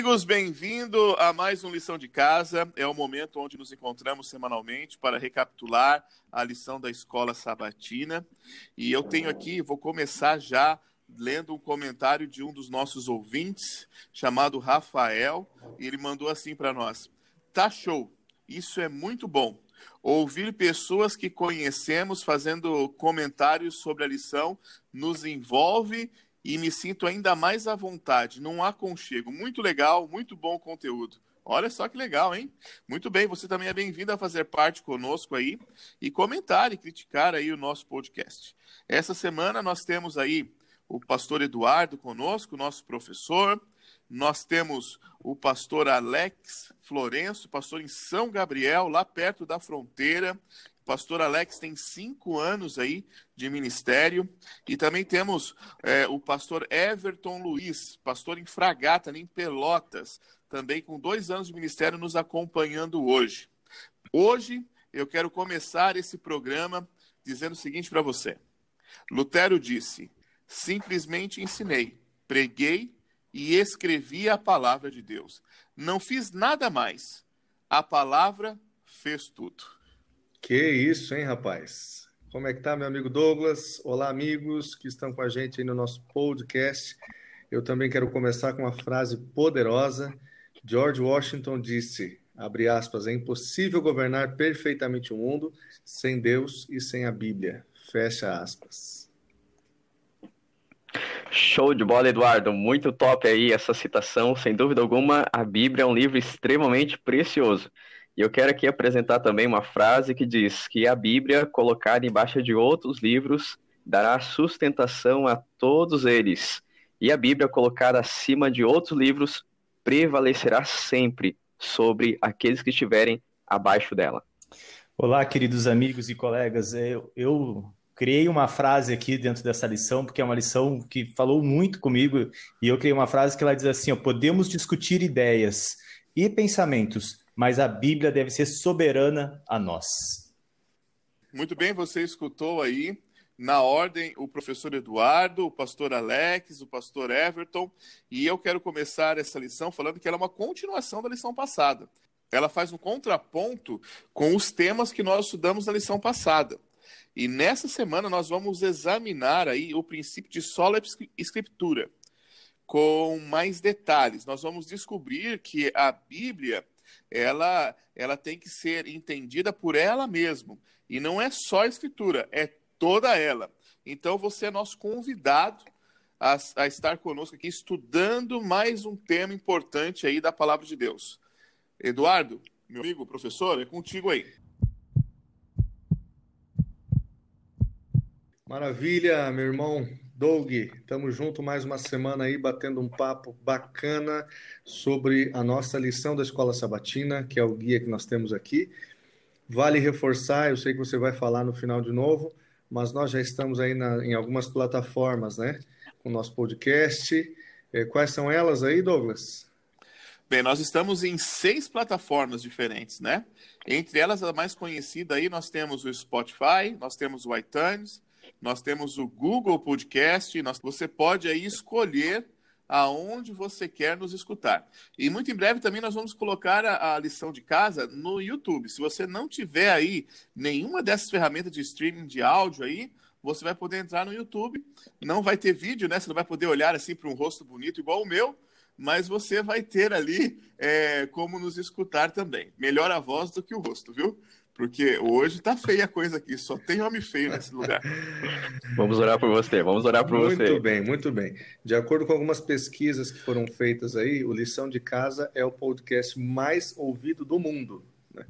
Amigos, bem-vindo a mais uma lição de casa. É o momento onde nos encontramos semanalmente para recapitular a lição da escola sabatina. E eu tenho aqui, vou começar já lendo um comentário de um dos nossos ouvintes, chamado Rafael, e ele mandou assim para nós: Tá show, isso é muito bom. Ouvir pessoas que conhecemos fazendo comentários sobre a lição nos envolve e me sinto ainda mais à vontade, num aconchego. Muito legal, muito bom conteúdo. Olha só que legal, hein? Muito bem, você também é bem-vindo a fazer parte conosco aí e comentar e criticar aí o nosso podcast. Essa semana nós temos aí o pastor Eduardo conosco, nosso professor. Nós temos o pastor Alex Florenço, pastor em São Gabriel, lá perto da fronteira. Pastor Alex tem cinco anos aí de ministério. E também temos é, o pastor Everton Luiz, pastor em Fragata, em Pelotas, também com dois anos de ministério nos acompanhando hoje. Hoje eu quero começar esse programa dizendo o seguinte para você. Lutero disse: Simplesmente ensinei, preguei e escrevi a palavra de Deus. Não fiz nada mais. A palavra fez tudo. Que isso, hein, rapaz? Como é que tá, meu amigo Douglas? Olá, amigos que estão com a gente aí no nosso podcast. Eu também quero começar com uma frase poderosa. George Washington disse, abre aspas, é impossível governar perfeitamente o mundo sem Deus e sem a Bíblia. Fecha aspas. Show de bola, Eduardo. Muito top aí essa citação. Sem dúvida alguma, a Bíblia é um livro extremamente precioso. E eu quero aqui apresentar também uma frase que diz que a Bíblia, colocada embaixo de outros livros, dará sustentação a todos eles. E a Bíblia, colocada acima de outros livros, prevalecerá sempre sobre aqueles que estiverem abaixo dela. Olá, queridos amigos e colegas. Eu, eu criei uma frase aqui dentro dessa lição, porque é uma lição que falou muito comigo, e eu criei uma frase que ela diz assim: ó, podemos discutir ideias e pensamentos, mas a Bíblia deve ser soberana a nós. Muito bem, você escutou aí na ordem o professor Eduardo, o pastor Alex, o pastor Everton, e eu quero começar essa lição falando que ela é uma continuação da lição passada. Ela faz um contraponto com os temas que nós estudamos na lição passada. E nessa semana nós vamos examinar aí o princípio de sola escritura com mais detalhes. Nós vamos descobrir que a Bíblia ela, ela tem que ser entendida por ela mesma. E não é só a escritura, é toda ela. Então você é nosso convidado a, a estar conosco aqui estudando mais um tema importante aí da palavra de Deus. Eduardo, meu amigo, professor, é contigo aí. Maravilha, meu irmão Doug. Estamos junto mais uma semana aí batendo um papo bacana sobre a nossa lição da Escola Sabatina, que é o guia que nós temos aqui. Vale reforçar, eu sei que você vai falar no final de novo, mas nós já estamos aí na, em algumas plataformas, né? Com o nosso podcast. É, quais são elas aí, Douglas? Bem, nós estamos em seis plataformas diferentes, né? Entre elas, a mais conhecida aí, nós temos o Spotify, nós temos o iTunes, nós temos o Google Podcast, nós, você pode aí escolher aonde você quer nos escutar. E muito em breve também nós vamos colocar a, a, lição de casa no YouTube. Se você não tiver aí nenhuma dessas ferramentas de streaming de áudio aí, você vai poder entrar no YouTube. Não vai ter vídeo, né? Você não vai poder olhar assim para um rosto bonito igual o meu, mas você vai ter ali é, como nos escutar também. Melhor a voz do que o rosto, viu? Porque hoje tá feia a coisa aqui, só tem homem feio nesse lugar. Vamos orar por você, vamos orar por muito você. Muito bem, muito bem. De acordo com algumas pesquisas que foram feitas aí, o Lição de Casa é o podcast mais ouvido do mundo. Né?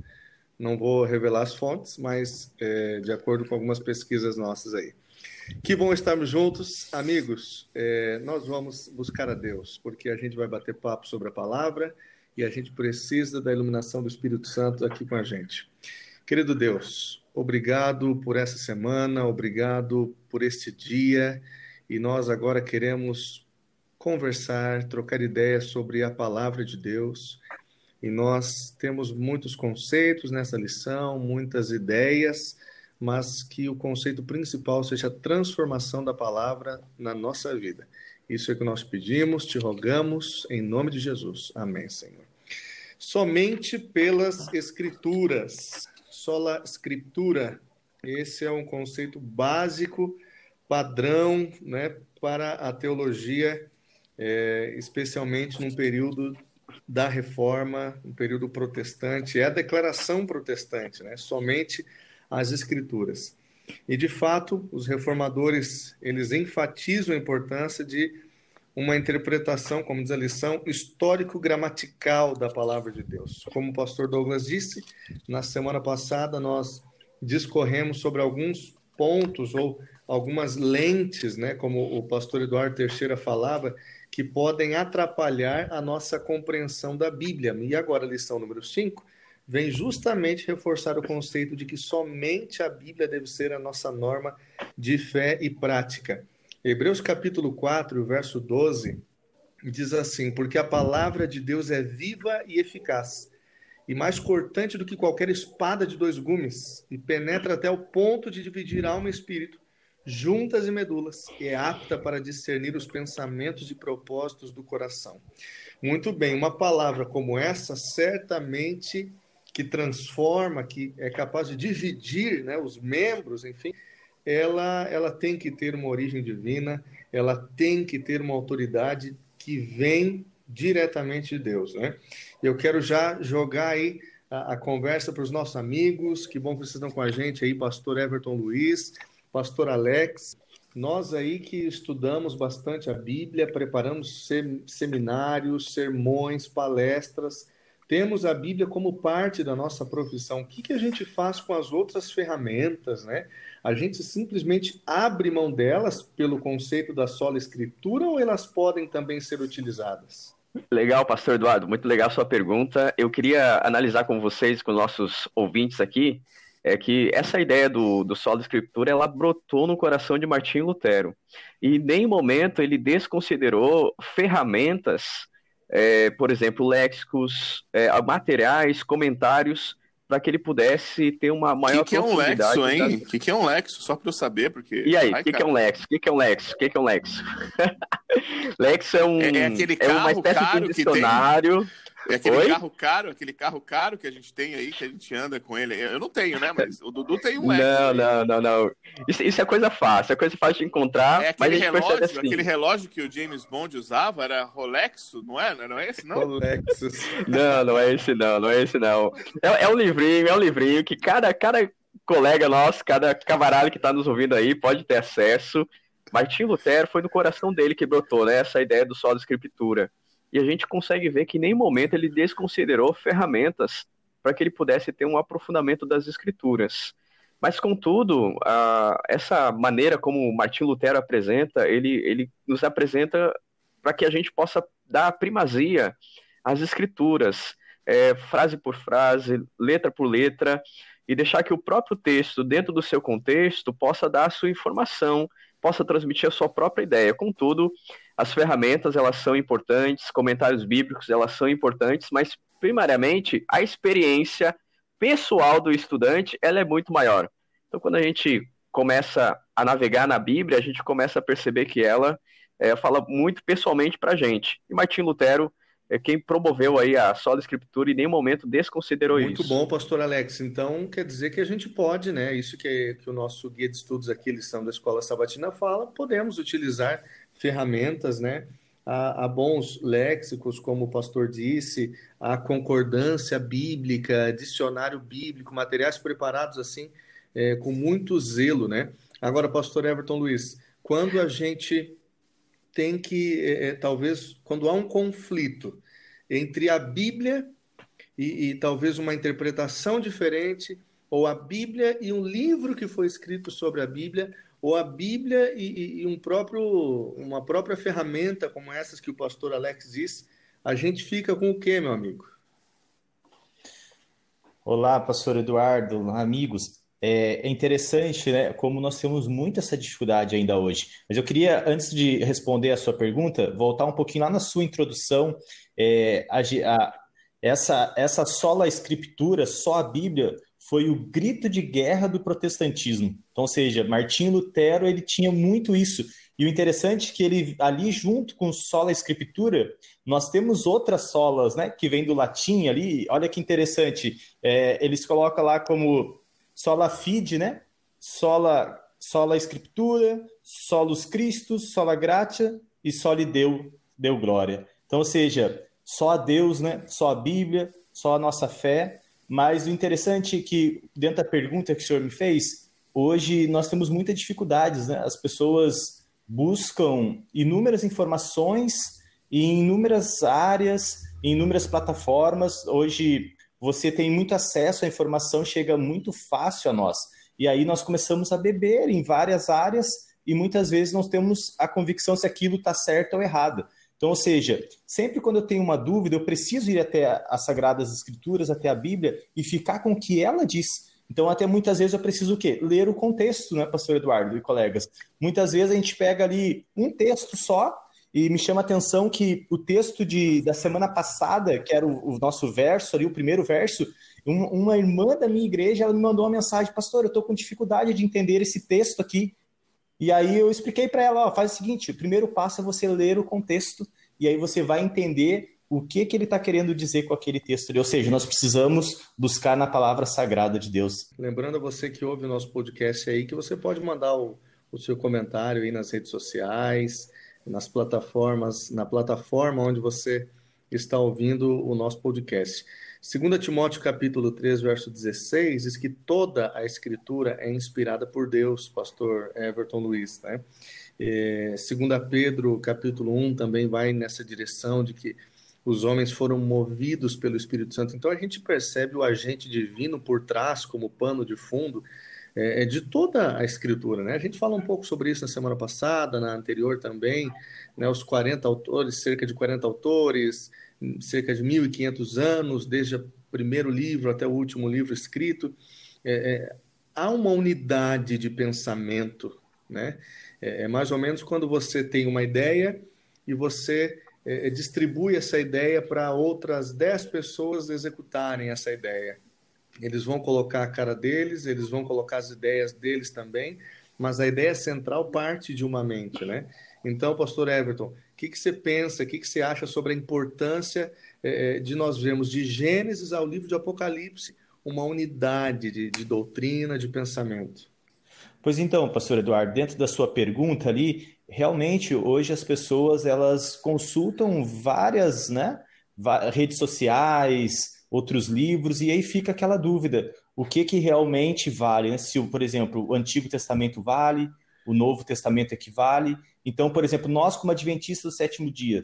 Não vou revelar as fontes, mas é, de acordo com algumas pesquisas nossas aí. Que bom estarmos juntos, amigos. É, nós vamos buscar a Deus, porque a gente vai bater papo sobre a palavra e a gente precisa da iluminação do Espírito Santo aqui com a gente. Querido Deus, obrigado por essa semana, obrigado por este dia, e nós agora queremos conversar, trocar ideias sobre a palavra de Deus. E nós temos muitos conceitos nessa lição, muitas ideias, mas que o conceito principal seja a transformação da palavra na nossa vida. Isso é que nós pedimos, te rogamos, em nome de Jesus. Amém, Senhor. Somente pelas Escrituras, sola Escritura, esse é um conceito básico, padrão, né, para a teologia, é, especialmente num período da reforma, um período protestante, é a declaração protestante, né? somente as escrituras. E de fato, os reformadores, eles enfatizam a importância de uma interpretação, como diz a lição, histórico-gramatical da palavra de Deus. Como o pastor Douglas disse, na semana passada nós discorremos sobre alguns pontos ou algumas lentes, né, como o pastor Eduardo Teixeira falava, que podem atrapalhar a nossa compreensão da Bíblia. E agora, lição número 5 vem justamente reforçar o conceito de que somente a Bíblia deve ser a nossa norma de fé e prática. Hebreus capítulo 4, verso 12, diz assim: Porque a palavra de Deus é viva e eficaz, e mais cortante do que qualquer espada de dois gumes, e penetra até o ponto de dividir alma e espírito juntas e medulas, e é apta para discernir os pensamentos e propósitos do coração. Muito bem, uma palavra como essa certamente que transforma, que é capaz de dividir né, os membros, enfim, ela, ela tem que ter uma origem divina, ela tem que ter uma autoridade que vem diretamente de Deus. Né? Eu quero já jogar aí a, a conversa para os nossos amigos, que bom que vocês estão com a gente aí, pastor Everton Luiz, pastor Alex, nós aí que estudamos bastante a Bíblia, preparamos seminários, sermões, palestras, temos a Bíblia como parte da nossa profissão. O que, que a gente faz com as outras ferramentas, né? A gente simplesmente abre mão delas pelo conceito da sola escritura ou elas podem também ser utilizadas? Legal, pastor Eduardo, muito legal sua pergunta. Eu queria analisar com vocês, com nossos ouvintes aqui, é que essa ideia do, do solo escritura ela brotou no coração de Martinho Lutero e em nenhum momento ele desconsiderou ferramentas, é, por exemplo, léxicos, é, materiais, comentários para que ele pudesse ter uma maior que que é um lexo, hein? O que, que é um lexo? Só para eu saber, porque... E aí, o que, que é um lexo? O que, que é um lexo? O que, que é um lexo? lexo é um... É, é aquele carro é uma espécie caro de dicionário... Que tem é aquele Oi? carro caro, aquele carro caro que a gente tem aí, que a gente anda com ele. Eu não tenho, né? Mas o Dudu tem um Lexus. Não, não, não, não. Isso, isso, é coisa fácil, é coisa fácil de encontrar. É aquele relógio, assim. aquele relógio que o James Bond usava, era Rolex, não é? Não é esse, não? Rolexus. Não, não é esse, não, não é esse, não. É, é um livrinho, é um livrinho que cada, cada colega nosso, cada camarada que está nos ouvindo aí pode ter acesso. Martim Lutero foi no coração dele que brotou, né? Essa ideia do solo escritura e a gente consegue ver que em nenhum momento ele desconsiderou ferramentas para que ele pudesse ter um aprofundamento das escrituras. Mas, contudo, a, essa maneira como Martim Lutero apresenta, ele, ele nos apresenta para que a gente possa dar primazia às escrituras, é, frase por frase, letra por letra, e deixar que o próprio texto, dentro do seu contexto, possa dar a sua informação, possa transmitir a sua própria ideia. Contudo, as ferramentas elas são importantes, comentários bíblicos elas são importantes, mas primariamente a experiência pessoal do estudante ela é muito maior. Então, quando a gente começa a navegar na Bíblia, a gente começa a perceber que ela é, fala muito pessoalmente para a gente. E Martim Lutero é quem promoveu aí a sola escritura e em nenhum momento desconsiderou muito isso. Muito bom, pastor Alex. Então, quer dizer que a gente pode, né? Isso que, que o nosso guia de estudos aqui, lição da Escola Sabatina, fala, podemos utilizar ferramentas, né? Há, há, bons léxicos, como o pastor disse, a concordância bíblica, dicionário bíblico, materiais preparados assim, é, com muito zelo, né? Agora, pastor Everton Luiz, quando a gente tem que, é, é talvez, quando há um conflito entre a Bíblia e, e talvez uma interpretação diferente, ou a Bíblia e um livro que foi escrito sobre a Bíblia, ou a Bíblia e, e, um próprio, uma própria ferramenta como essas que o pastor Alex disse, a gente fica com o quê, meu amigo? Olá, pastor Eduardo, amigos. É, é interessante, né, como nós temos muito essa dificuldade ainda hoje. Mas eu queria, antes de responder a sua pergunta, voltar um pouquinho lá na sua introdução. É, a, a, essa, essa sola escritura, só a Bíblia, foi o grito de guerra do protestantismo. Então, ou seja, Martinho Lutero ele tinha muito isso. E o interessante é que ele ali junto com sola escritura, nós temos outras solas, né, que vem do latim ali. Olha que interessante. É, eles colocam lá como sola fide, né? Sola sola escritura, solus Christus, sola gratia e soli deu deu glória. Então, ou seja, só a Deus, né? Só a Bíblia, só a nossa fé. Mas o interessante é que, dentro da pergunta que o senhor me fez, hoje nós temos muitas dificuldades, né? As pessoas buscam inúmeras informações em inúmeras áreas, em inúmeras plataformas. Hoje você tem muito acesso à informação, chega muito fácil a nós. E aí nós começamos a beber em várias áreas e muitas vezes nós temos a convicção se aquilo está certo ou errado. Então, ou seja, sempre quando eu tenho uma dúvida, eu preciso ir até as Sagradas Escrituras, até a Bíblia, e ficar com o que ela diz. Então, até muitas vezes eu preciso o quê? Ler o contexto, né, pastor Eduardo e colegas? Muitas vezes a gente pega ali um texto só, e me chama a atenção que o texto de, da semana passada, que era o, o nosso verso ali, o primeiro verso, uma, uma, irmã da minha igreja, ela me mandou uma mensagem, pastor, eu estou com dificuldade de entender esse texto aqui. E aí eu expliquei para ela, ó, faz o seguinte, o primeiro passo é você ler o contexto e aí você vai entender o que, que ele está querendo dizer com aquele texto. Ou seja, nós precisamos buscar na palavra sagrada de Deus. Lembrando a você que ouve o nosso podcast aí, que você pode mandar o, o seu comentário aí nas redes sociais, nas plataformas, na plataforma onde você está ouvindo o nosso podcast. 2 Timóteo capítulo 3, verso 16, diz que toda a escritura é inspirada por Deus, pastor Everton Luiz, né? É, 2 Pedro capítulo 1 também vai nessa direção de que os homens foram movidos pelo Espírito Santo. Então a gente percebe o agente divino por trás, como pano de fundo, é, é de toda a escritura. Né? A gente fala um pouco sobre isso na semana passada, na anterior também, né? os 40 autores, cerca de 40 autores, cerca de 1.500 anos, desde o primeiro livro até o último livro escrito. É, é, há uma unidade de pensamento, né? É, é, mais ou menos quando você tem uma ideia e você é, é distribui essa ideia para outras 10 pessoas executarem essa ideia. Eles vão colocar a cara deles, eles vão colocar as ideias deles também, mas a ideia central parte de uma mente, né? Então, pastor Everton, que, que você pensa, o que, que você acha sobre a importância é, de nós vermos de Gênesis ao livro de Apocalipse uma unidade de, de doutrina, de pensamento? Pois então, pastor Eduardo, dentro da sua pergunta ali, realmente hoje as pessoas elas consultam várias né, redes sociais, outros livros, e aí fica aquela dúvida: o que, que realmente vale? Né? Se, por exemplo, o Antigo Testamento vale, o Novo Testamento equivale. Então, por exemplo, nós, como adventistas do sétimo dia,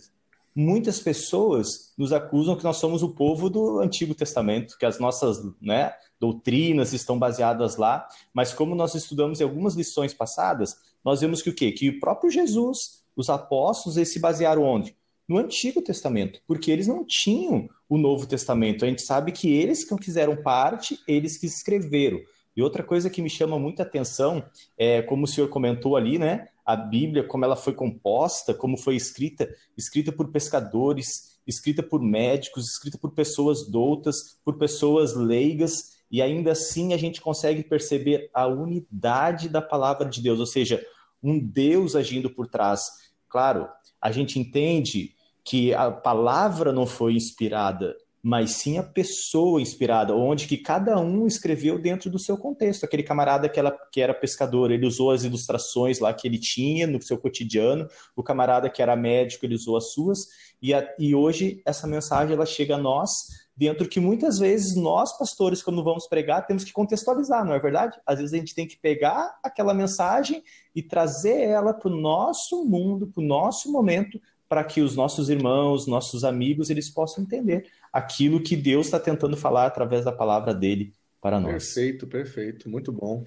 muitas pessoas nos acusam que nós somos o povo do Antigo Testamento, que as nossas né, doutrinas estão baseadas lá, mas como nós estudamos em algumas lições passadas, nós vemos que o quê? Que o próprio Jesus, os apóstolos, eles se basearam onde? No Antigo Testamento, porque eles não tinham o Novo Testamento. A gente sabe que eles que fizeram parte, eles que escreveram. E outra coisa que me chama muita atenção é, como o senhor comentou ali, né? A Bíblia, como ela foi composta, como foi escrita, escrita por pescadores, escrita por médicos, escrita por pessoas doutas, por pessoas leigas, e ainda assim a gente consegue perceber a unidade da palavra de Deus, ou seja, um Deus agindo por trás. Claro, a gente entende que a palavra não foi inspirada mas sim a pessoa inspirada, onde que cada um escreveu dentro do seu contexto. Aquele camarada que, ela, que era pescador, ele usou as ilustrações lá que ele tinha no seu cotidiano, o camarada que era médico, ele usou as suas, e, a, e hoje essa mensagem ela chega a nós dentro que muitas vezes nós, pastores, quando vamos pregar, temos que contextualizar, não é verdade? Às vezes a gente tem que pegar aquela mensagem e trazer ela para o nosso mundo, para o nosso momento, para que os nossos irmãos, nossos amigos, eles possam entender aquilo que Deus está tentando falar através da palavra dele para nós. Perfeito, perfeito, muito bom.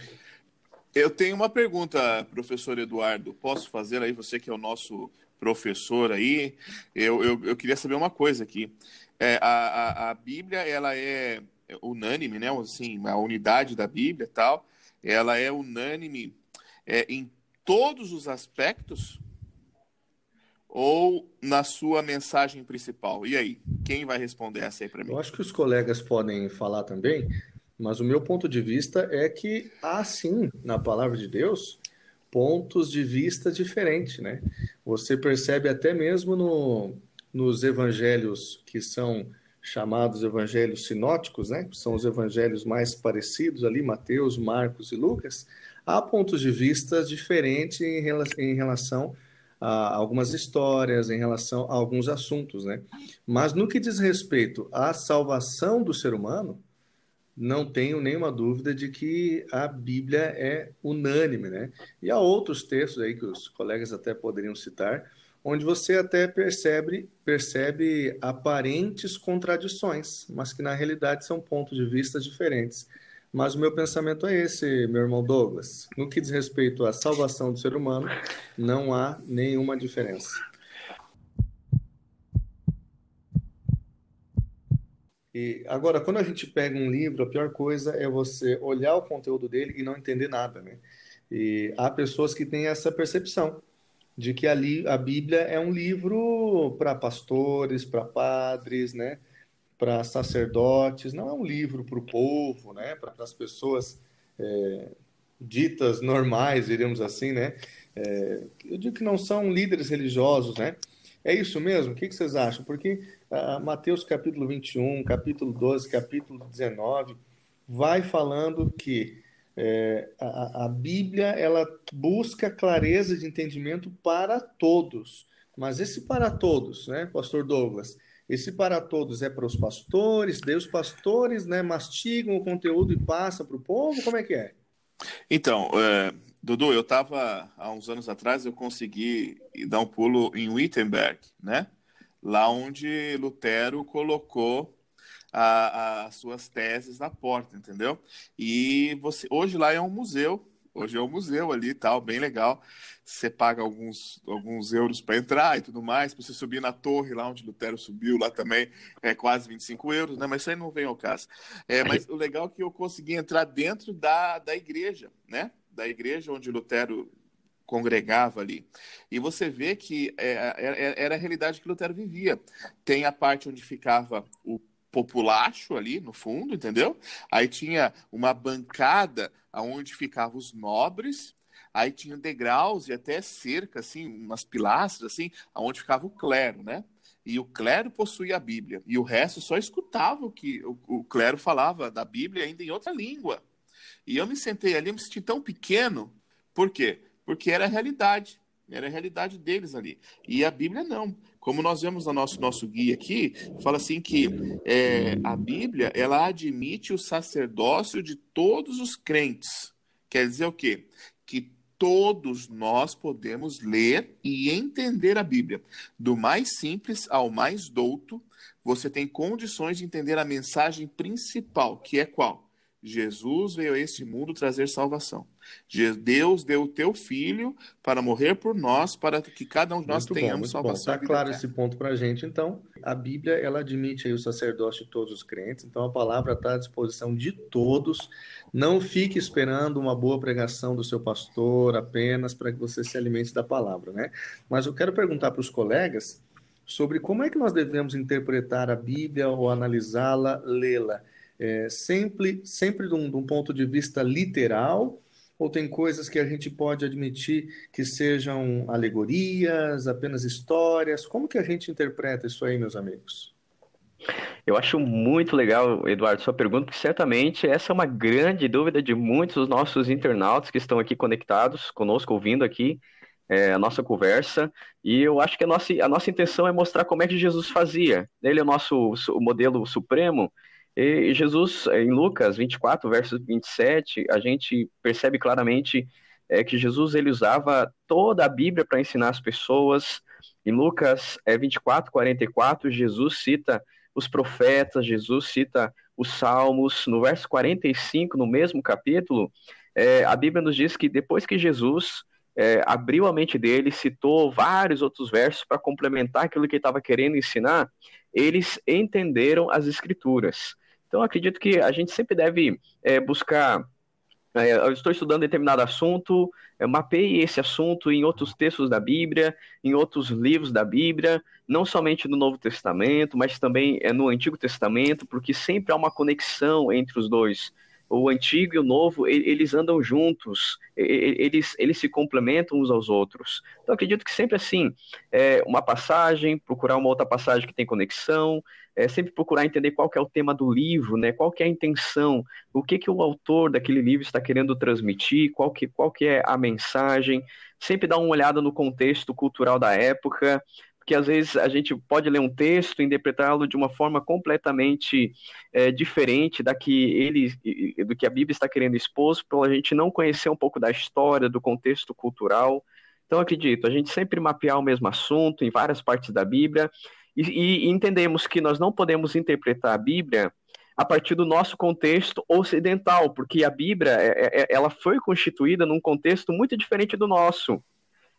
Eu tenho uma pergunta, professor Eduardo. Posso fazer aí, você que é o nosso professor aí? Eu, eu, eu queria saber uma coisa aqui. É, a, a, a, Bíblia, ela é unânime, né? Assim, a unidade da Bíblia e tal, ela é unânime é, em todos os aspectos? Ou na sua mensagem principal? E aí, quem vai responder essa aí para mim? Eu acho que os colegas podem falar também, Mas o meu ponto de vista é que há sim, na palavra de Deus, pontos de vista diferentes, né? Você percebe até mesmo no, nos evangelhos que são chamados evangelhos sinóticos, né? Que são os evangelhos mais parecidos ali, Mateus, Marcos e Lucas, há pontos de vista diferentes em em relação a algumas histórias, em relação a alguns assuntos, né? Mas no que diz respeito à salvação do ser humano, não tenho nenhuma dúvida de que a Bíblia é unânime, né? E há outros textos aí que os colegas até poderiam citar, onde você até percebe, percebe aparentes contradições, mas que na realidade são pontos de vista diferentes. Mas o meu pensamento é esse, meu irmão Douglas. No que diz respeito à salvação do ser humano, não há nenhuma diferença. E agora, quando a gente pega um livro, a pior coisa é você olhar o conteúdo dele e não entender nada, né? E há pessoas que têm essa percepção de que ali a Bíblia é um livro para pastores, para padres, né? Para sacerdotes, não é um livro para o povo, né? Para as pessoas é, ditas normais, diríamos assim, né? É, eu digo que não são líderes religiosos, né? É isso mesmo? O que, que vocês acham? Porque uh, Mateus capítulo 21, capítulo 12, capítulo 19, vai falando que é, a, a, Bíblia ela busca clareza de entendimento para todos. Mas esse para todos, né, Pastor Douglas? Esse para todos é para os pastores, os pastores né, mastigam o conteúdo e passam para o povo? Como é que é? Então, é, Dudu, eu estava há uns anos atrás, eu consegui dar um pulo em Wittenberg, né? Lá onde Lutero colocou as suas teses na porta, entendeu? E você, hoje lá é um museu, hoje é um museu ali e tal, bem legal. Você paga alguns, alguns euros para entrar e tudo mais. Para você subir na torre lá onde Lutero subiu, lá também é quase 25 euros, né? Mas isso aí não vem ao caso. É, mas o legal é que eu consegui entrar dentro da, da igreja, né? Da igreja onde Lutero congregava ali. E você vê que é, é, era a realidade que Lutero vivia. Tem a parte onde ficava o populacho ali no fundo, entendeu? Aí tinha uma bancada onde ficavam os nobres, aí tinha degraus e até cerca, assim, umas pilastras, assim, onde ficava o clero, né? E o clero possuía a Bíblia, e o resto só escutava o que o, o clero falava da Bíblia ainda em outra língua. E eu me sentei ali, eu me senti tão pequeno, por quê? Porque era a realidade, era a realidade deles ali. E a Bíblia não. Como nós vemos no nosso, nosso guia aqui, fala assim que é, a Bíblia ela admite o sacerdócio de todos os crentes. Quer dizer o quê? Que todos nós podemos ler e entender a Bíblia. Do mais simples ao mais douto, você tem condições de entender a mensagem principal, que é qual? Jesus veio a este mundo trazer salvação. Deus deu o teu filho para morrer por nós, para que cada um de nós muito tenhamos bom, salvação. Está claro esse ponto para a gente. Então, a Bíblia ela admite aí o sacerdócio de todos os crentes. Então, a palavra está à disposição de todos. Não fique esperando uma boa pregação do seu pastor apenas para que você se alimente da palavra, né? Mas eu quero perguntar para os colegas sobre como é que nós devemos interpretar a Bíblia ou analisá-la, lê-la. É, sempre, sempre de um, de um ponto de vista literal ou tem coisas que a gente pode admitir que sejam alegorias, apenas histórias? Como que a gente interpreta isso aí, meus amigos? Eu acho muito legal, Eduardo, sua pergunta, porque certamente essa é uma grande dúvida de muitos dos nossos internautas que estão aqui conectados conosco, ouvindo aqui é, a nossa conversa. E eu acho que a nossa, a nossa intenção é mostrar como é que Jesus fazia. Ele é o nosso o modelo supremo, e Jesus, em Lucas 24, verso 27, a gente percebe claramente é, que Jesus ele usava toda a Bíblia para ensinar as pessoas. Em Lucas é, 24, 44, Jesus cita os profetas, Jesus cita os salmos. No verso 45, no mesmo capítulo, é, a Bíblia nos diz que depois que Jesus é, abriu a mente dele, citou vários outros versos para complementar aquilo que ele estava querendo ensinar, eles entenderam as escrituras. Então, acredito que a gente sempre deve é, buscar. É, eu estou estudando determinado assunto, é, mapeie esse assunto em outros textos da Bíblia, em outros livros da Bíblia, não somente no Novo Testamento, mas também é, no Antigo Testamento, porque sempre há uma conexão entre os dois. O antigo e o novo, eles andam juntos, eles, eles se complementam uns aos outros. Então, acredito que sempre assim, é, uma passagem, procurar uma outra passagem que tem conexão, é, sempre procurar entender qual é o tema do livro, né? qual é a intenção, o que, que o autor daquele livro está querendo transmitir, qual que, qual que é a mensagem, sempre dar uma olhada no contexto cultural da época, que às vezes a gente pode ler um texto e interpretá-lo de uma forma completamente é, diferente da que ele, do que a Bíblia está querendo expor, por a gente não conhecer um pouco da história, do contexto cultural. Então, acredito, a gente sempre mapear o mesmo assunto em várias partes da Bíblia e, e entendemos que nós não podemos interpretar a Bíblia a partir do nosso contexto ocidental, porque a Bíblia é, é, ela foi constituída num contexto muito diferente do nosso.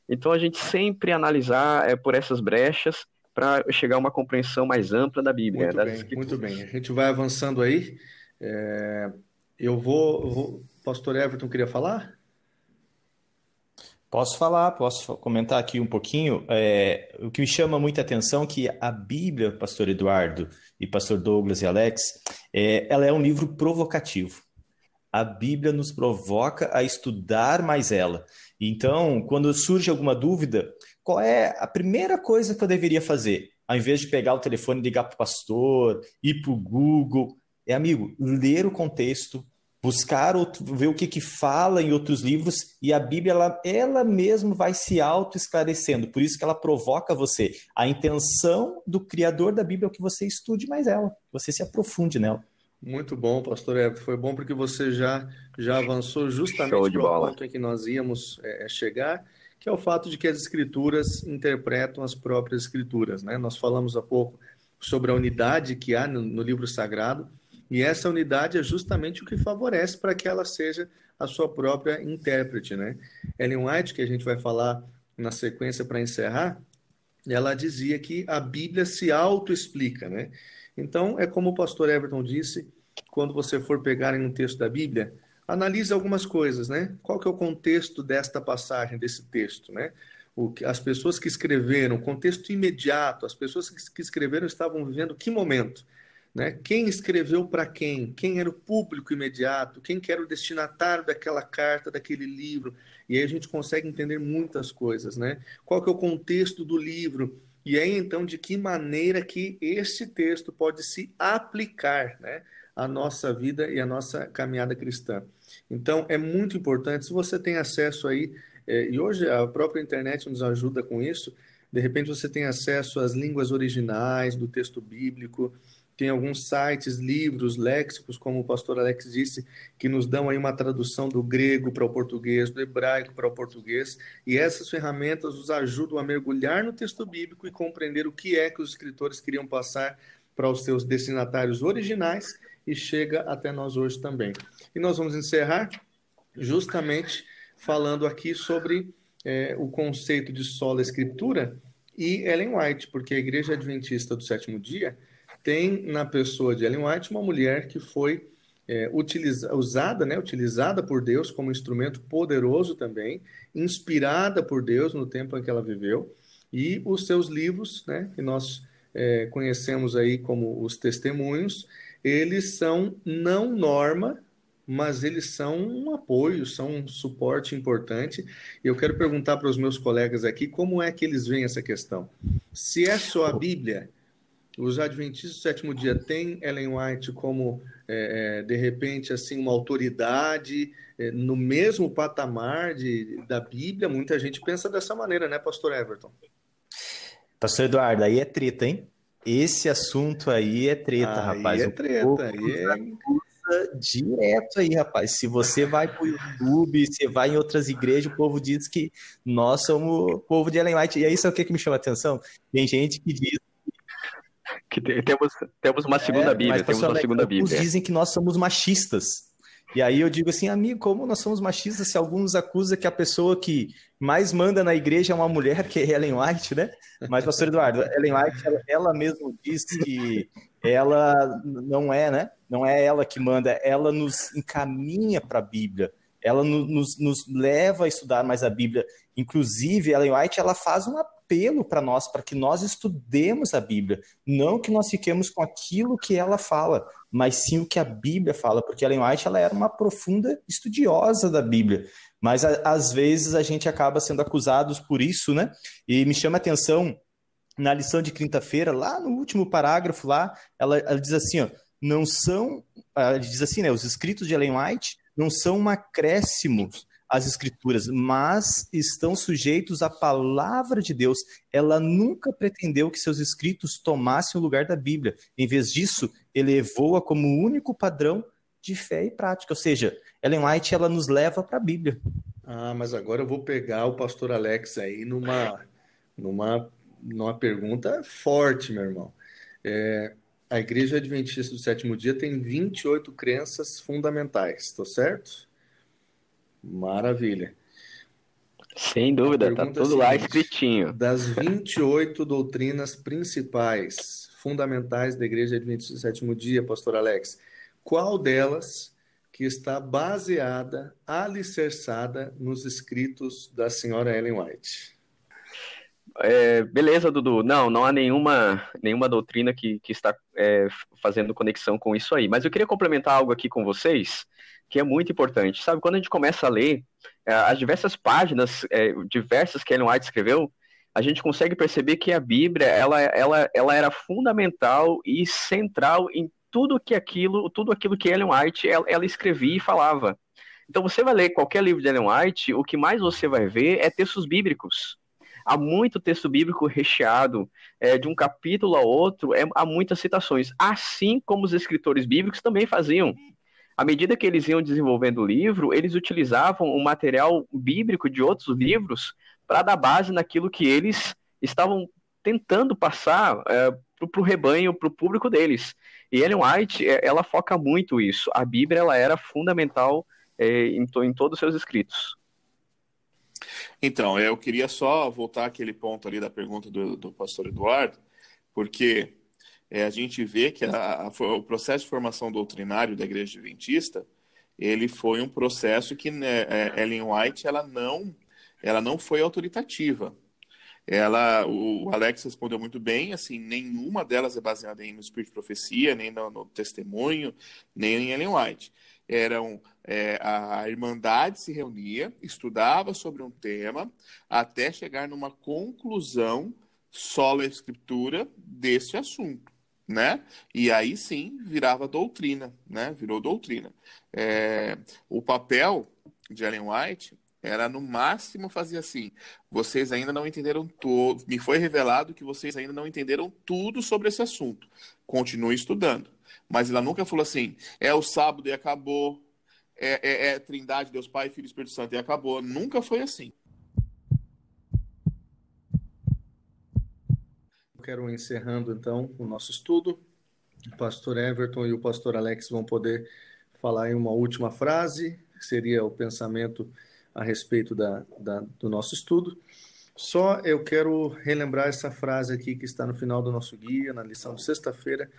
Então a gente sempre analisar é, por essas brechas para chegar a uma compreensão mais ampla da Bíblia. Muito bem, muito bem. A gente vai avançando aí. É... Eu vou, vou. Pastor Everton queria falar? Posso falar, posso comentar aqui um pouquinho. É, o que me chama muita atenção é que a Bíblia, Pastor Eduardo e Pastor Douglas e Alex, é, ela é um livro provocativo. A Bíblia nos provoca a estudar mais ela. Então, quando surge alguma dúvida, qual é a primeira coisa que eu deveria fazer? Ao invés de pegar o telefone ligar para o pastor, ir para o Google, é, amigo, ler o contexto, buscar outro, ver o que, que fala em outros livros e a Bíblia ela, ela mesma vai se auto esclarecendo. Por isso que ela provoca você. A intenção do criador da Bíblia é que você estude mais ela, que você se aprofunde nela. Muito bom, pastor Everton. Foi bom porque você já, já avançou justamente para o ponto em que nós íamos é, é, chegar, que é o fato de que as escrituras interpretam as próprias escrituras. Né? Nós falamos há pouco sobre a unidade que há no, no livro sagrado, e essa unidade é justamente o que favorece para que ela seja a sua própria intérprete. Né? Ellen White, que a gente vai falar na sequência para encerrar, ela dizia que a Bíblia se auto-explica, né? Então, é como o pastor Everton disse, quando você for pegar em um texto da Bíblia, analise algumas coisas, né? Qual que é o contexto desta passagem, desse texto, né? O, as pessoas que escreveram, contexto imediato, as pessoas que escreveram estavam vivendo que momento? Né? Quem escreveu para quem? Quem era o público imediato? Quem que era o destinatário daquela carta, daquele livro? E aí a gente consegue entender muitas coisas, né? Qual que é o contexto do livro? E aí, então, de que maneira que esse texto pode se aplicar né, à nossa vida e à nossa caminhada cristã. Então, é muito importante, se você tem acesso aí, é, e hoje a própria internet nos ajuda com isso, de repente você tem acesso às línguas originais do texto bíblico, tem alguns sites, livros, léxicos, como o pastor Alex disse, que nos dão aí uma tradução do grego para o português, do hebraico para o português, e essas ferramentas nos ajudam a mergulhar no texto bíblico e compreender o que é que os escritores queriam passar para os seus destinatários originais e chega até nós hoje também. E nós vamos encerrar justamente falando aqui sobre é, o conceito de sola escritura e Ellen White, porque a Igreja Adventista do Sétimo Dia tem na pessoa de Ellen White uma mulher que foi é, utiliza, usada, né, utilizada por Deus como instrumento poderoso também, inspirada por Deus no tempo em que ela viveu, e os seus livros, né, que nós é, conhecemos aí como os testemunhos, eles são não norma, mas eles são um apoio, são um suporte importante. E eu quero perguntar para os meus colegas aqui como é que eles veem essa questão. Se é só a Bíblia, os Adventistas do Sétimo Dia têm Ellen White como, é, é, de repente, assim, uma autoridade é, no mesmo patamar de, da Bíblia. Muita gente pensa dessa maneira, né, Pastor Everton? Pastor Eduardo, aí é treta, hein? Esse assunto aí é treta, aí rapaz. É treta, aí é direto aí, rapaz. Se você vai para o YouTube, você vai em outras igrejas, o povo diz que nós somos o povo de Ellen White. E aí, sabe o que, que me chama a atenção? Tem gente que diz que temos, temos uma segunda é, Bíblia, mas, temos uma segunda Bíblia. dizem que nós somos machistas. E aí eu digo assim, amigo, como nós somos machistas se alguns acusam que a pessoa que mais manda na igreja é uma mulher, que é Ellen White, né? Mas, pastor Eduardo, Ellen White, ela, ela mesma diz que ela não é, né? Não é ela que manda, ela nos encaminha para a Bíblia. Ela nos, nos leva a estudar mais a Bíblia. Inclusive, Ellen White, ela faz uma apelo para nós, para que nós estudemos a Bíblia. Não que nós fiquemos com aquilo que ela fala, mas sim o que a Bíblia fala, porque Ellen White ela era uma profunda estudiosa da Bíblia. Mas a, às vezes a gente acaba sendo acusados por isso, né? E me chama a atenção na lição de quinta-feira, lá no último parágrafo lá, ela, ela diz assim, ó, não são, ela diz assim, né, os escritos de Ellen White não são um acréscimo às escrituras, mas estão sujeitos à palavra de Deus. Ela nunca pretendeu que seus escritos tomassem o lugar da Bíblia. Em vez disso, elevou-a como único padrão de fé e prática. Ou seja, Ellen White ela nos leva para a Bíblia. Ah, mas agora eu vou pegar o pastor Alex aí numa, numa, numa pergunta forte, meu irmão. É, a Igreja Adventista do Sétimo Dia tem 28 crenças fundamentais, estou certo? Maravilha. Sem dúvida, tá tudo lá escritinho. Das 28 doutrinas principais, fundamentais da Igreja Adventista do Sétimo Dia, pastor Alex, qual delas que está baseada, alicerçada nos escritos da senhora Ellen White? É, beleza, Dudu. Não, não há nenhuma, nenhuma doutrina que, que está é, fazendo conexão com isso aí. Mas eu queria complementar algo aqui com vocês, que é muito importante. Sabe, quando a gente começa a ler é, as diversas páginas, é, diversas que Ellen White escreveu, a gente consegue perceber que a Bíblia ela, ela, ela era fundamental e central em tudo que aquilo, tudo aquilo que Ellen White ela, ela escrevia e falava. Então você vai ler qualquer livro de Ellen White, o que mais você vai ver é textos bíblicos há muito texto bíblico recheado, é, de um capítulo a outro, é, há muitas citações, assim como os escritores bíblicos também faziam. À medida que eles iam desenvolvendo o livro, eles utilizavam o material bíblico de outros livros para dar base naquilo que eles estavam tentando passar é, para o rebanho, para o público deles. E Ellen White, é, ela foca muito isso. A Bíblia ela era fundamental é, em, em todos os seus escritos. Então, eu queria só voltar aquele ponto ali da pergunta do, do pastor Eduardo, porque é, a gente vê que a, a, o processo de formação doutrinário da Igreja Adventista, ele foi um processo que né, é, Ellen White ela não, ela não foi autoritativa. Ela, o Alex respondeu muito bem, assim, nenhuma delas é baseada em no espírito de profecia, nem no, no testemunho, nem em Ellen White eram é, a Irmandade se reunia, estudava sobre um tema, até chegar numa conclusão solo escritura desse assunto, né? E aí sim virava doutrina, né? Virou doutrina. É, o papel de Ellen White era no máximo fazer assim: vocês ainda não entenderam tudo, me foi revelado que vocês ainda não entenderam tudo sobre esse assunto. Continue estudando. Mas ela nunca falou assim: é o sábado e acabou, é, é, é Trindade, Deus Pai, Filho e Espírito Santo e acabou. Nunca foi assim. Quero encerrando então o nosso estudo. O pastor Everton e o pastor Alex vão poder falar em uma última frase, que seria o pensamento a respeito da, da, do nosso estudo. Só eu quero relembrar essa frase aqui que está no final do nosso guia, na lição de sexta-feira,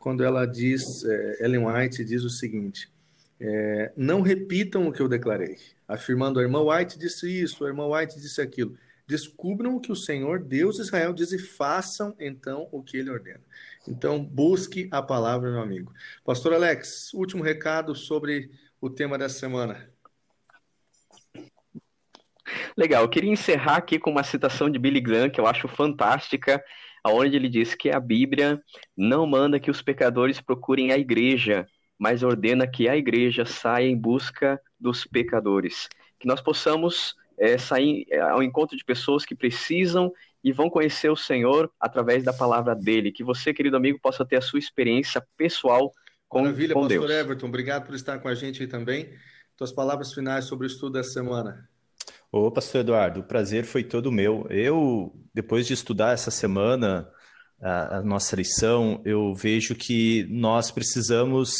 quando ela diz, é, Ellen White diz o seguinte: é, não repitam o que eu declarei, afirmando a irmã White disse isso, a irmã White disse aquilo. Descubram o que o Senhor, Deus de Israel, diz e façam então o que ele ordena. Então, busque a palavra, meu amigo. Pastor Alex, último recado sobre o tema dessa semana. Legal, eu queria encerrar aqui com uma citação de Billy Graham que eu acho fantástica aonde ele diz que a Bíblia não manda que os pecadores procurem a igreja, mas ordena que a igreja saia em busca dos pecadores. Que nós possamos é, sair é, ao encontro de pessoas que precisam e vão conhecer o Senhor através da palavra dele. Que você, querido amigo, possa ter a sua experiência pessoal com, Maravilha, com pastor Deus. Everton, obrigado por estar com a gente aí também. Tuas palavras finais sobre o estudo dessa semana. Ô, pastor Eduardo, o prazer foi todo meu. Eu, depois de estudar essa semana a, a, nossa lição, eu vejo que nós precisamos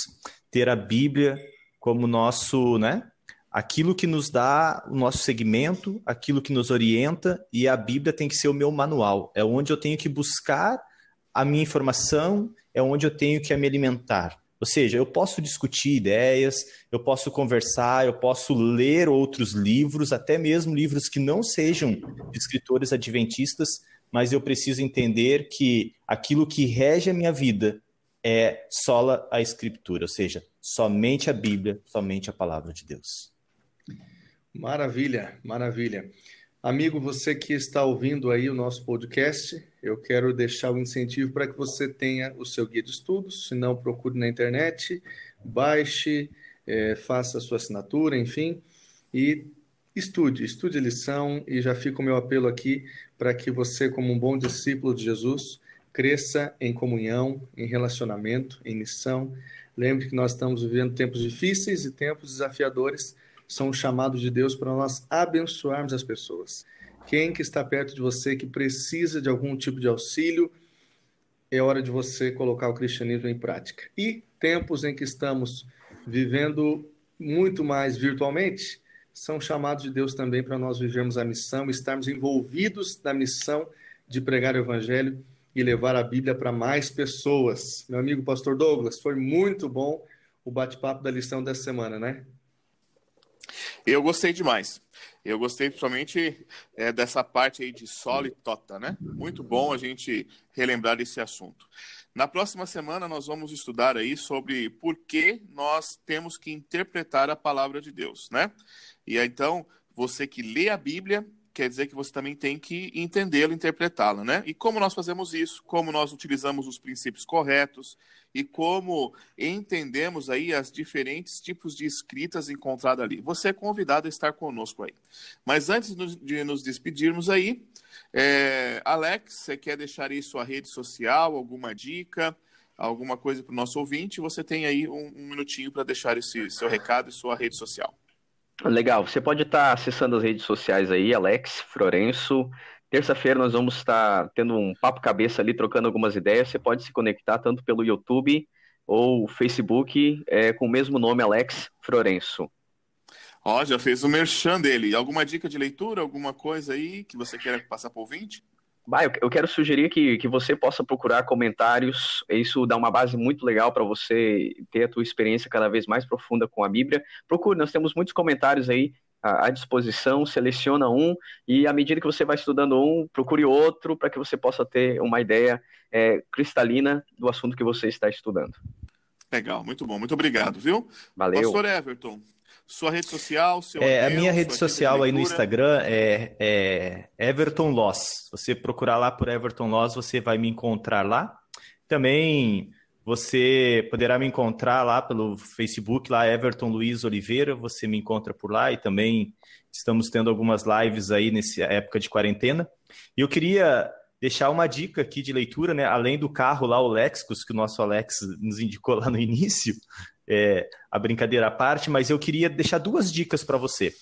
ter a Bíblia como nosso, né? Aquilo que nos dá o nosso segmento, aquilo que nos orienta, e a Bíblia tem que ser o meu manual. É onde eu tenho que buscar a minha informação, é onde eu tenho que me alimentar. Ou seja, eu posso discutir ideias, eu posso conversar, eu posso ler outros livros, até mesmo livros que não sejam de escritores adventistas, mas eu preciso entender que aquilo que rege a minha vida é sola a Escritura, ou seja, somente a Bíblia, somente a palavra de Deus. Maravilha, maravilha. Amigo, você que está ouvindo aí o nosso podcast, eu quero deixar o incentivo para que você tenha o seu guia de estudos. Se não, procure na internet, baixe, é, faça a sua assinatura, enfim, e estude, estude a lição. E já fica o meu apelo aqui para que você, como um bom discípulo de Jesus, cresça em comunhão, em relacionamento, em missão. Lembre que nós estamos vivendo tempos difíceis e tempos desafiadores são chamados de Deus para nós abençoarmos as pessoas. Quem que está perto de você que precisa de algum tipo de auxílio, é hora de você colocar o cristianismo em prática. E tempos em que estamos vivendo muito mais virtualmente, são chamados de Deus também para nós vivermos a missão, estarmos envolvidos na missão de pregar o evangelho e levar a Bíblia para mais pessoas. Meu amigo pastor Douglas, foi muito bom o bate-papo da lição dessa semana, né? Eu gostei demais. Eu gostei principalmente é, dessa parte aí de sol e tota, né? Muito bom a gente relembrar esse assunto. Na próxima semana nós vamos estudar aí sobre por que nós temos que interpretar a palavra de Deus, né? E então, você que lê a Bíblia, quer dizer que você também tem que entendê-la, interpretá-la, né? E como nós fazemos isso? Como nós utilizamos os princípios corretos e como entendemos aí as diferentes tipos de escritas encontradas ali. Você é convidado a estar conosco aí. Mas antes de nos despedirmos aí, é... Alex, você quer deixar aí sua rede social, alguma dica? Alguma coisa para o nosso ouvinte, você tem aí um, um minutinho para deixar esse seu recado e sua rede social. Legal, você pode estar acessando as redes sociais aí, Alex Florenço. Terça-feira nós vamos estar tendo um papo cabeça ali, trocando algumas ideias. Você pode se conectar tanto pelo YouTube ou Facebook é, com o mesmo nome, Alex Florenço. Ó, já fez o merchan dele. Alguma dica de leitura, alguma coisa aí que você queira passar para o ouvinte? Bah, eu, quero sugerir que, que você possa procurar comentários, isso dá uma base muito legal para você ter a tua experiência cada vez mais profunda com a Bíblia. Procure, nós temos muitos comentários aí à, à disposição, seleciona um e à medida que você vai estudando um, procure outro para que você possa ter uma ideia é, cristalina do assunto que você está estudando. Legal, muito bom, muito obrigado, viu? Valeu. Pastor Everton, sua rede social, seu é, A minha rede social aí no Instagram é, é, Everton Loss. Você procurar lá por Everton Loss, você vai me encontrar lá. Também você poderá me encontrar lá pelo Facebook, lá Everton Luiz Oliveira, você me encontra por lá e também estamos tendo algumas lives aí nessa época de quarentena. E eu queria deixar uma dica aqui de leitura, né? Além do carro lá, o Lexicus, que o nosso Alex nos indicou lá no início, é, a brincadeira à parte, mas eu queria deixar duas dicas para você.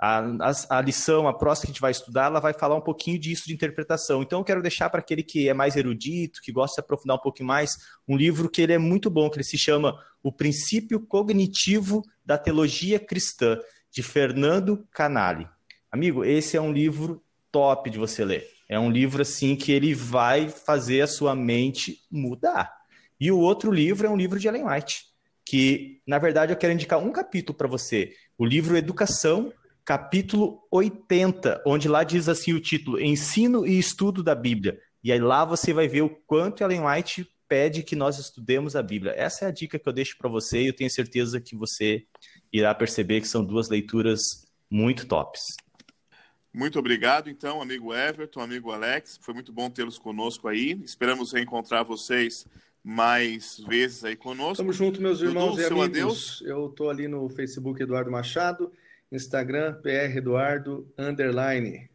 A, a, a, lição, a próxima que a gente vai estudar, ela vai falar um pouquinho disso de interpretação. Então, eu quero deixar para aquele que é mais erudito, que gosta de aprofundar um pouquinho mais, um livro que ele é muito bom, que ele se chama O Princípio Cognitivo da Teologia Cristã, de Fernando Canali. Amigo, esse é um livro top de você ler. É um livro assim que ele vai fazer a sua mente mudar. E o outro livro é um livro de Ellen White que, na verdade, eu quero indicar um capítulo para você. O livro Educação, capítulo 80, onde lá diz assim o título: Ensino e Estudo da Bíblia. E aí lá você vai ver o quanto Ellen White pede que nós estudemos a Bíblia. Essa é a dica que eu deixo para você e eu tenho certeza que você irá perceber que são duas leituras muito tops. Muito obrigado, então, amigo Everton, amigo Alex. Foi muito bom tê-los conosco aí. Esperamos reencontrar vocês mais vezes aí conosco. Tamo junto, meus irmãos Dudu, e amigos. Adeus. Eu tô ali no Facebook Eduardo Machado, Instagram PR Eduardo underline.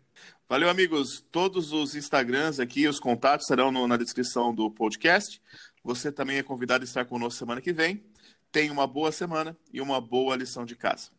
Valeu, amigos. Todos os Instagrams aqui, os contatos serão no, na descrição do podcast. Você também é convidado a estar conosco semana que vem. Tenha uma boa semana e uma boa lição de casa.